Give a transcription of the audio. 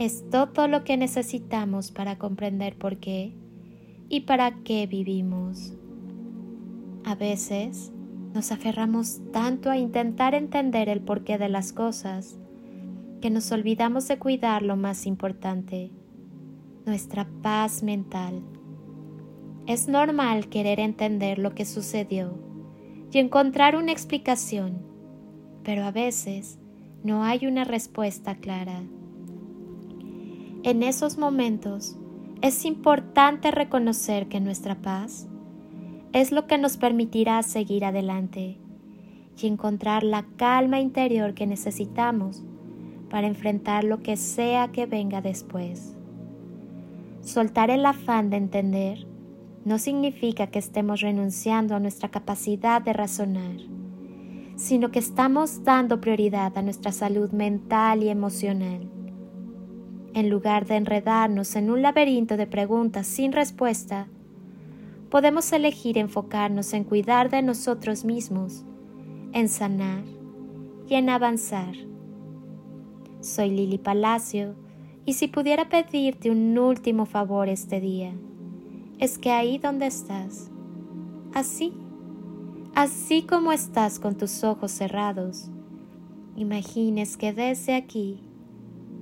Es todo lo que necesitamos para comprender por qué y para qué vivimos. A veces nos aferramos tanto a intentar entender el porqué de las cosas que nos olvidamos de cuidar lo más importante, nuestra paz mental. Es normal querer entender lo que sucedió y encontrar una explicación, pero a veces no hay una respuesta clara. En esos momentos es importante reconocer que nuestra paz es lo que nos permitirá seguir adelante y encontrar la calma interior que necesitamos para enfrentar lo que sea que venga después. Soltar el afán de entender no significa que estemos renunciando a nuestra capacidad de razonar, sino que estamos dando prioridad a nuestra salud mental y emocional. En lugar de enredarnos en un laberinto de preguntas sin respuesta, podemos elegir enfocarnos en cuidar de nosotros mismos, en sanar y en avanzar. Soy Lili Palacio y si pudiera pedirte un último favor este día, es que ahí donde estás, así, así como estás con tus ojos cerrados, imagines que desde aquí